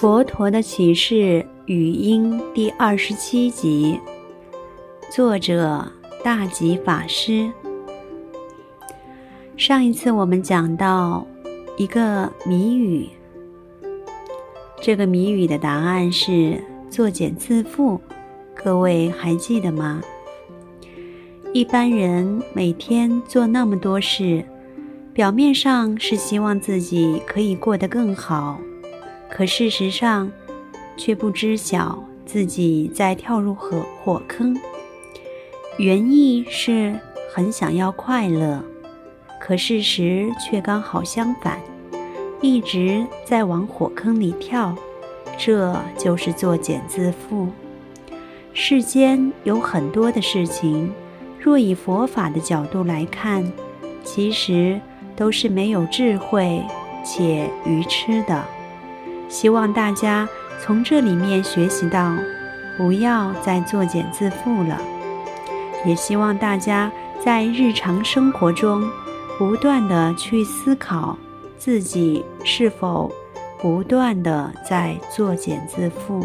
佛陀的启示语音第二十七集，作者大吉法师。上一次我们讲到一个谜语，这个谜语的答案是作茧自缚，各位还记得吗？一般人每天做那么多事，表面上是希望自己可以过得更好，可事实上却不知晓自己在跳入火火坑。原意是很想要快乐，可事实却刚好相反，一直在往火坑里跳。这就是作茧自缚。世间有很多的事情。若以佛法的角度来看，其实都是没有智慧且愚痴的。希望大家从这里面学习到，不要再作茧自缚了。也希望大家在日常生活中，不断地去思考自己是否不断地在作茧自缚。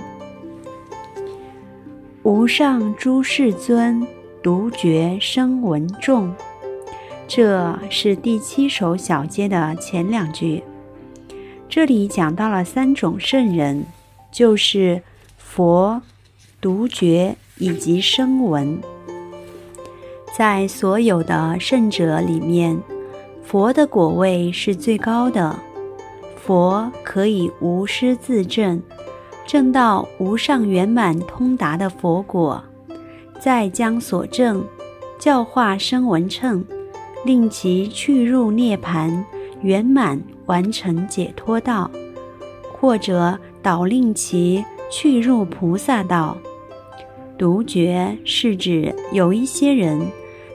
无上诸世尊。独觉声闻众，这是第七首小节的前两句。这里讲到了三种圣人，就是佛、独觉以及声闻。在所有的圣者里面，佛的果位是最高的，佛可以无师自证，证到无上圆满通达的佛果。再将所证教化声闻乘，令其去入涅槃，圆满完成解脱道，或者导令其去入菩萨道。独觉是指有一些人，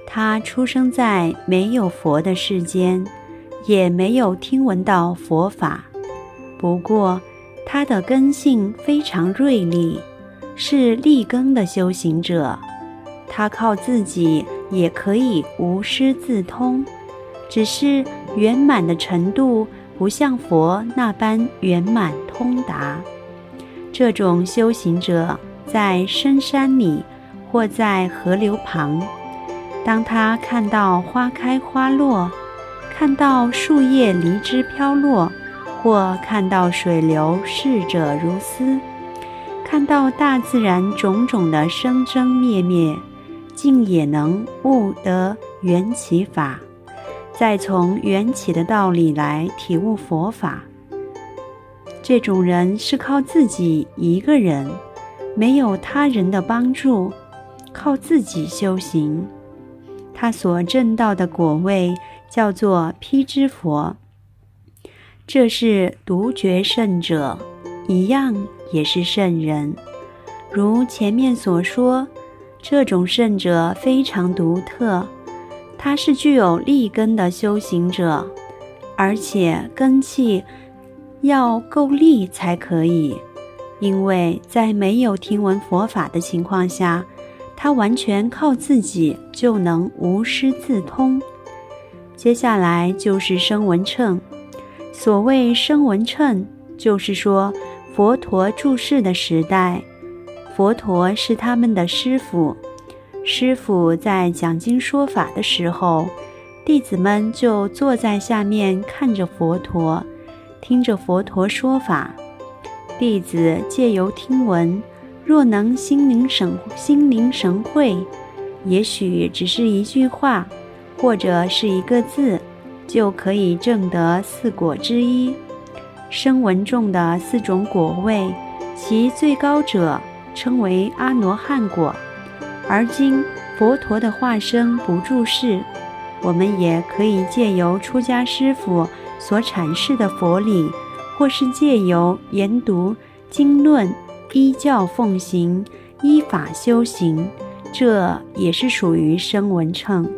他出生在没有佛的世间，也没有听闻到佛法，不过他的根性非常锐利，是立根的修行者。他靠自己也可以无师自通，只是圆满的程度不像佛那般圆满通达。这种修行者在深山里或在河流旁，当他看到花开花落，看到树叶离枝飘落，或看到水流逝者如斯，看到大自然种种的生生灭灭。竟也能悟得缘起法，再从缘起的道理来体悟佛法。这种人是靠自己一个人，没有他人的帮助，靠自己修行。他所证到的果位叫做辟支佛。这是独觉圣者，一样也是圣人。如前面所说。这种圣者非常独特，他是具有立根的修行者，而且根器要够利才可以。因为在没有听闻佛法的情况下，他完全靠自己就能无师自通。接下来就是声闻称，所谓声闻称，就是说佛陀住世的时代。佛陀是他们的师傅，师父在讲经说法的时候，弟子们就坐在下面看着佛陀，听着佛陀说法。弟子借由听闻，若能心领神心领神会，也许只是一句话，或者是一个字，就可以证得四果之一。声闻众的四种果位，其最高者。称为阿罗汉果，而今佛陀的化身不住世，我们也可以借由出家师父所阐释的佛理，或是借由研读经论，依教奉行，依法修行，这也是属于声闻乘。